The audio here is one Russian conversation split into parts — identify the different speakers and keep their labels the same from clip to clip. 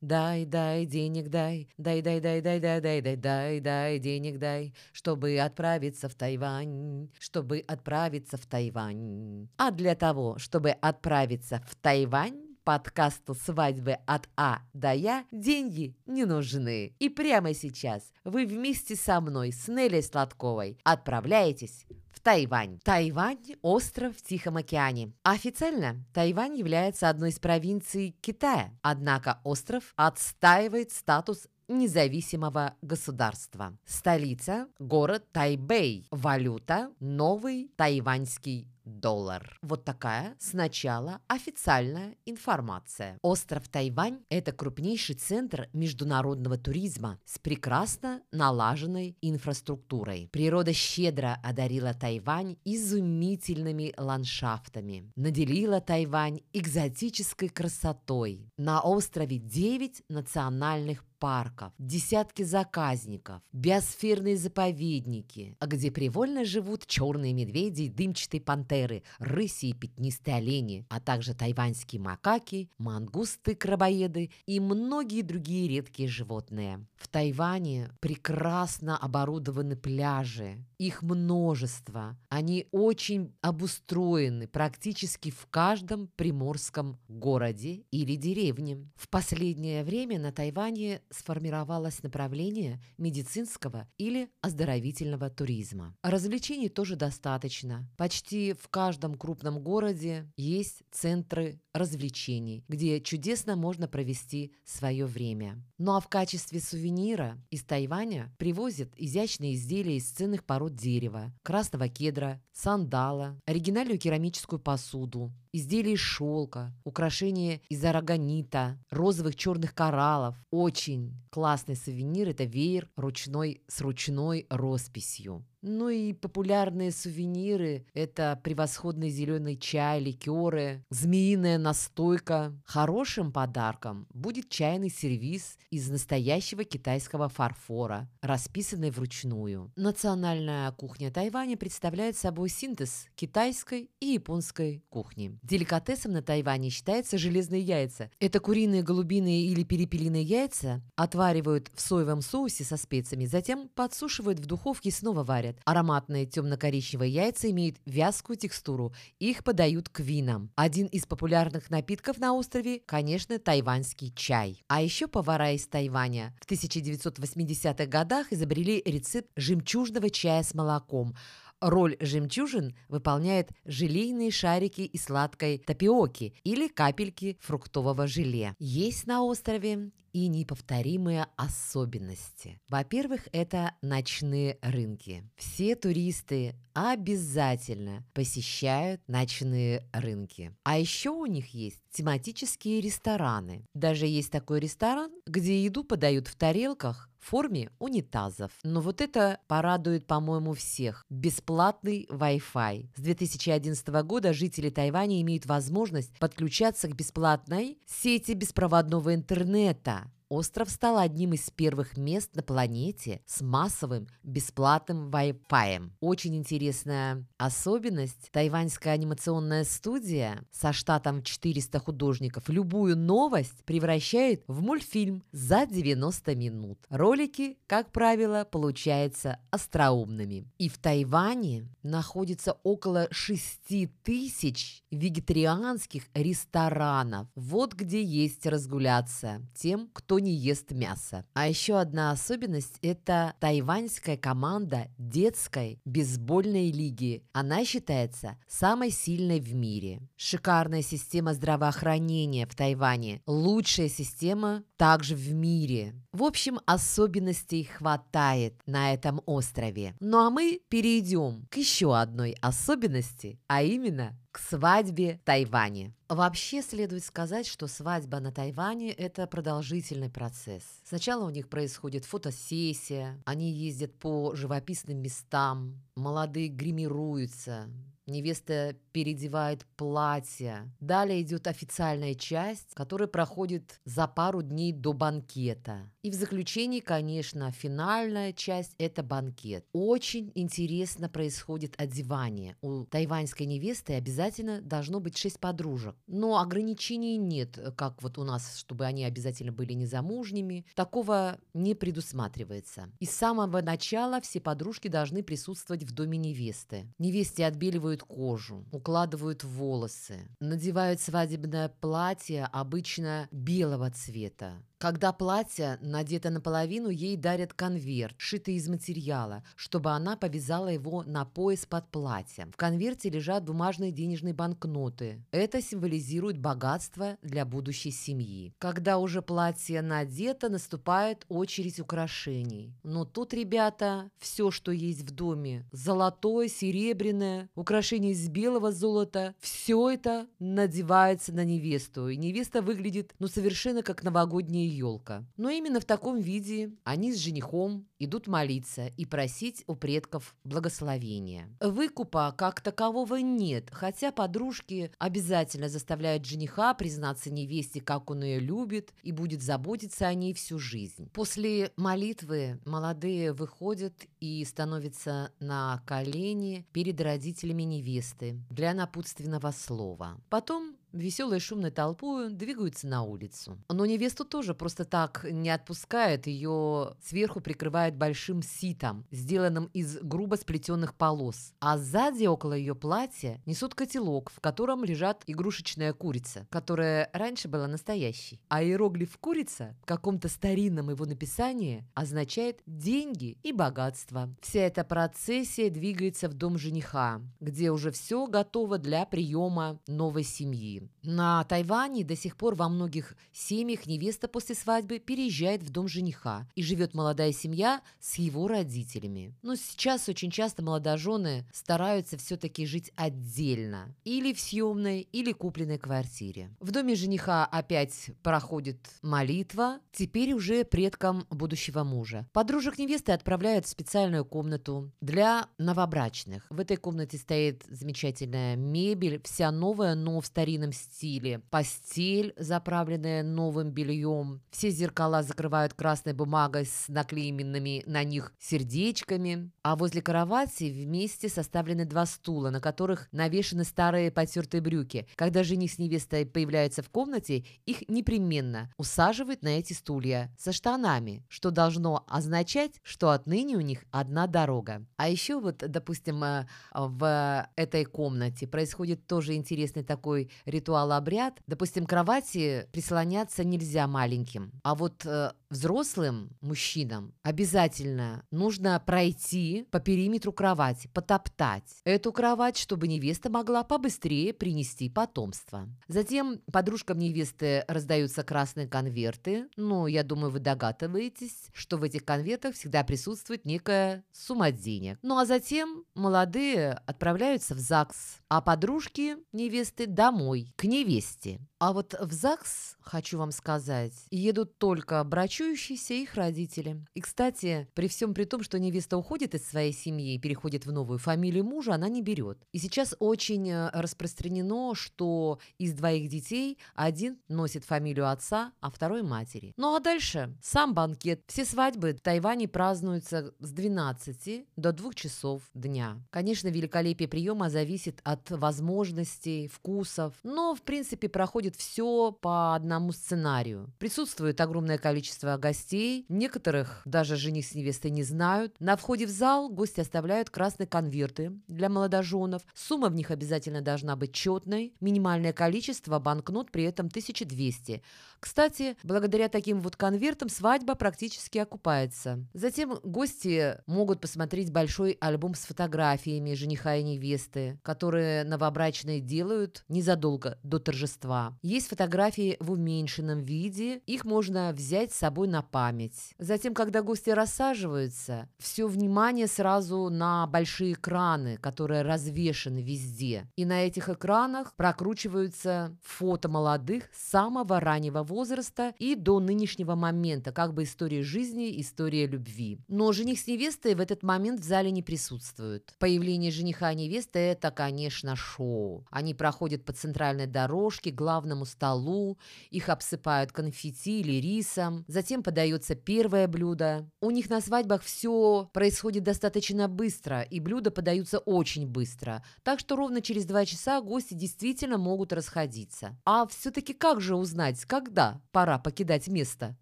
Speaker 1: Дай, дай, денег дай, дай, дай, дай, дай, дай, дай, дай, дай, дай, денег дай, чтобы отправиться в Тайвань, чтобы отправиться в Тайвань. А для того, чтобы отправиться в Тайвань, подкасту «Свадьбы от А до Я» деньги не нужны. И прямо сейчас вы вместе со мной, с Нелей Сладковой, отправляетесь в Тайвань. Тайвань – остров в Тихом океане. Официально Тайвань является одной из провинций Китая, однако остров отстаивает статус независимого государства. Столица – город Тайбэй. Валюта – новый тайваньский доллар. Вот такая сначала официальная информация. Остров Тайвань – это крупнейший центр международного туризма с прекрасно налаженной инфраструктурой. Природа щедро одарила Тайвань изумительными ландшафтами, наделила Тайвань экзотической красотой. На острове 9 национальных парков, десятки заказников, биосферные заповедники, а где привольно живут черные медведи дымчатые пантеры, рыси и пятнистые олени, а также тайваньские макаки, мангусты-крабоеды и многие другие редкие животные. В Тайване прекрасно оборудованы пляжи, их множество. Они очень обустроены практически в каждом приморском городе или деревне. В последнее время на Тайване сформировалось направление медицинского или оздоровительного туризма. Развлечений тоже достаточно. Почти в каждом крупном городе есть центры развлечений, где чудесно можно провести свое время. Ну а в качестве сувенира из Тайваня привозят изящные изделия из ценных пород дерева, красного кедра, сандала, оригинальную керамическую посуду, изделия из шелка, украшения из арагонита, розовых черных кораллов. Очень классный сувенир – это веер ручной с ручной росписью. Ну и популярные сувениры – это превосходный зеленый чай, ликеры, змеиная настойка. Хорошим подарком будет чайный сервиз из настоящего китайского фарфора, расписанный вручную. Национальная кухня Тайваня представляет собой синтез китайской и японской кухни. Деликатесом на Тайване считаются железные яйца. Это куриные, голубиные или перепелиные яйца отваривают в соевом соусе со специями, затем подсушивают в духовке и снова варят жарят. Ароматные темно-коричневые яйца имеют вязкую текстуру. Их подают к винам. Один из популярных напитков на острове, конечно, тайваньский чай. А еще повара из Тайваня в 1980-х годах изобрели рецепт жемчужного чая с молоком. Роль жемчужин выполняет желейные шарики из сладкой тапиоки или капельки фруктового желе. Есть на острове и неповторимые особенности. Во-первых, это ночные рынки. Все туристы обязательно посещают ночные рынки. А еще у них есть тематические рестораны. Даже есть такой ресторан, где еду подают в тарелках в форме унитазов. Но вот это порадует, по-моему, всех. Бесплатный Wi-Fi. С 2011 года жители Тайваня имеют возможность подключаться к бесплатной сети беспроводного интернета. Остров стал одним из первых мест на планете с массовым бесплатным Wi-Fi. Очень интересная особенность. Тайваньская анимационная студия со штатом 400 художников любую новость превращает в мультфильм за 90 минут. Ролики, как правило, получаются остроумными. И в Тайване находится около 6 тысяч вегетарианских ресторанов. Вот где есть разгуляться тем, кто не ест мясо. А еще одна особенность – это тайваньская команда детской бейсбольной лиги. Она считается самой сильной в мире. Шикарная система здравоохранения в Тайване. Лучшая система также в мире. В общем, особенностей хватает на этом острове. Ну а мы перейдем к еще одной особенности, а именно свадьбе в Тайване. Вообще следует сказать, что свадьба на Тайване – это продолжительный процесс. Сначала у них происходит фотосессия, они ездят по живописным местам, молодые гримируются, невеста переодевает платье. Далее идет официальная часть, которая проходит за пару дней до банкета. И в заключении, конечно, финальная часть – это банкет. Очень интересно происходит одевание. У тайваньской невесты обязательно должно быть шесть подружек. Но ограничений нет, как вот у нас, чтобы они обязательно были незамужними. Такого не предусматривается. И с самого начала все подружки должны присутствовать в доме невесты. Невесте отбеливают кожу, укладывают волосы, надевают свадебное платье обычно белого цвета. Когда платье надето наполовину, ей дарят конверт, шитый из материала, чтобы она повязала его на пояс под платьем. В конверте лежат бумажные денежные банкноты. Это символизирует богатство для будущей семьи. Когда уже платье надето, наступает очередь украшений. Но тут, ребята, все, что есть в доме, золотое, серебряное, украшения из белого золота, все это надевается на невесту. И невеста выглядит, ну, совершенно как новогодняя елка. Но именно в таком виде они с женихом идут молиться и просить у предков благословения. Выкупа как такового нет, хотя подружки обязательно заставляют жениха признаться невесте, как он ее любит и будет заботиться о ней всю жизнь. После молитвы молодые выходят и становятся на колени перед родителями невесты для напутственного слова. Потом веселой шумной толпой двигаются на улицу. Но невесту тоже просто так не отпускает, ее сверху прикрывает большим ситом, сделанным из грубо сплетенных полос. А сзади около ее платья несут котелок, в котором лежат игрушечная курица, которая раньше была настоящей. А иероглиф курица в каком-то старинном его написании означает деньги и богатство. Вся эта процессия двигается в дом жениха, где уже все готово для приема новой семьи. На Тайване до сих пор во многих семьях невеста после свадьбы переезжает в дом жениха и живет молодая семья с его родителями. Но сейчас очень часто молодожены стараются все-таки жить отдельно. Или в съемной, или купленной квартире. В доме жениха опять проходит молитва, теперь уже предкам будущего мужа. Подружек невесты отправляют в специальную комнату для новобрачных. В этой комнате стоит замечательная мебель, вся новая, но в старинном современном стиле. Постель, заправленная новым бельем. Все зеркала закрывают красной бумагой с наклеенными на них сердечками. А возле кровати вместе составлены два стула, на которых навешаны старые потертые брюки. Когда жених с невестой появляются в комнате, их непременно усаживают на эти стулья со штанами, что должно означать, что отныне у них одна дорога. А еще вот, допустим, э, в этой комнате происходит тоже интересный такой ритуал-обряд. Допустим, кровати прислоняться нельзя маленьким, а вот э, взрослым мужчинам обязательно нужно пройти по периметру кровати, потоптать эту кровать, чтобы невеста могла побыстрее принести потомство. Затем подружкам невесты раздаются красные конверты. Ну, я думаю, вы догадываетесь, что в этих конвертах всегда присутствует некая сумма денег. Ну, а затем молодые отправляются в ЗАГС, а подружки невесты домой к невесте. А вот в ЗАГС, хочу вам сказать, едут только брачующиеся их родители. И, кстати, при всем при том, что невеста уходит из своей семьи и переходит в новую фамилию мужа, она не берет. И сейчас очень э, распространено, что из двоих детей один носит фамилию отца, а второй матери. Ну а дальше сам банкет. Все свадьбы в Тайване празднуются с 12 до 2 часов дня. Конечно, великолепие приема зависит от возможностей, вкусов, но, в принципе, проходит происходит все по одному сценарию. Присутствует огромное количество гостей, некоторых даже жених с невестой не знают. На входе в зал гости оставляют красные конверты для молодоженов. Сумма в них обязательно должна быть четной. Минимальное количество банкнот при этом 1200. Кстати, благодаря таким вот конвертам свадьба практически окупается. Затем гости могут посмотреть большой альбом с фотографиями жениха и невесты, которые новобрачные делают незадолго до торжества. Есть фотографии в уменьшенном виде, их можно взять с собой на память. Затем, когда гости рассаживаются, все внимание сразу на большие экраны, которые развешаны везде. И на этих экранах прокручиваются фото молодых с самого раннего возраста и до нынешнего момента, как бы история жизни, история любви. Но жених с невестой в этот момент в зале не присутствуют. Появление жениха и невесты – это, конечно, шоу. Они проходят по центральной дорожке к главному столу, их обсыпают конфетти или рисом, затем подается первое блюдо. У них на свадьбах все происходит достаточно быстро, и блюда подаются очень быстро, так что ровно через два часа гости действительно могут расходиться. А все-таки как же узнать, когда пора покидать место,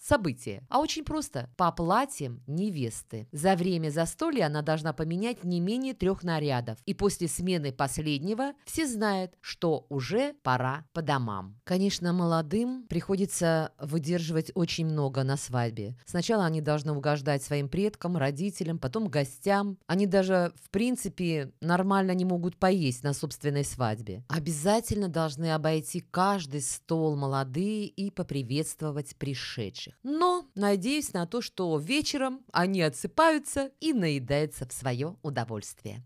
Speaker 1: события? А очень просто. По платьям невесты. За время застолья она должна поменять не менее трех нарядов. И после смены последнего все знают, что уже пора по домам. Конечно, молодым приходится выдерживать очень много на свадьбе. Сначала они должны угождать своим предкам, родителям, потом гостям. Они даже, в принципе, нормально не могут поесть на собственной свадьбе. Обязательно должны обойти каждый стол молодые и поприветствовать пришедших. Но надеюсь на то, что вечером они отсыпаются и наедаются в свое удовольствие.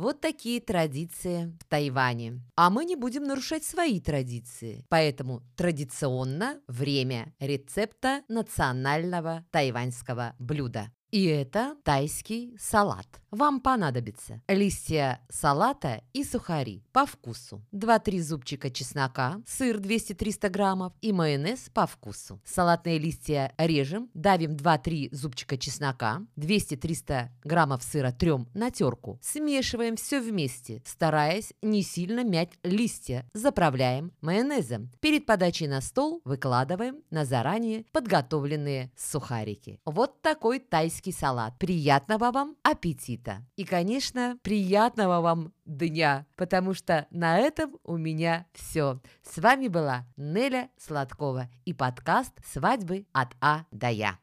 Speaker 1: Вот такие традиции в Тайване. А мы не будем нарушать свои традиции. Поэтому традиционно время рецепта национального тайваньского блюда. И это тайский салат. Вам понадобится листья салата и сухари по вкусу, 2-3 зубчика чеснока, сыр 200-300 граммов и майонез по вкусу. Салатные листья режем, давим 2-3 зубчика чеснока, 200-300 граммов сыра трем на терку. Смешиваем все вместе, стараясь не сильно мять листья. Заправляем майонезом. Перед подачей на стол выкладываем на заранее подготовленные сухарики. Вот такой тайский салат. Приятного вам аппетита! Аппетита. И, конечно, приятного вам дня, потому что на этом у меня все. С вами была Неля Сладкова и подкаст «Свадьбы от А до Я».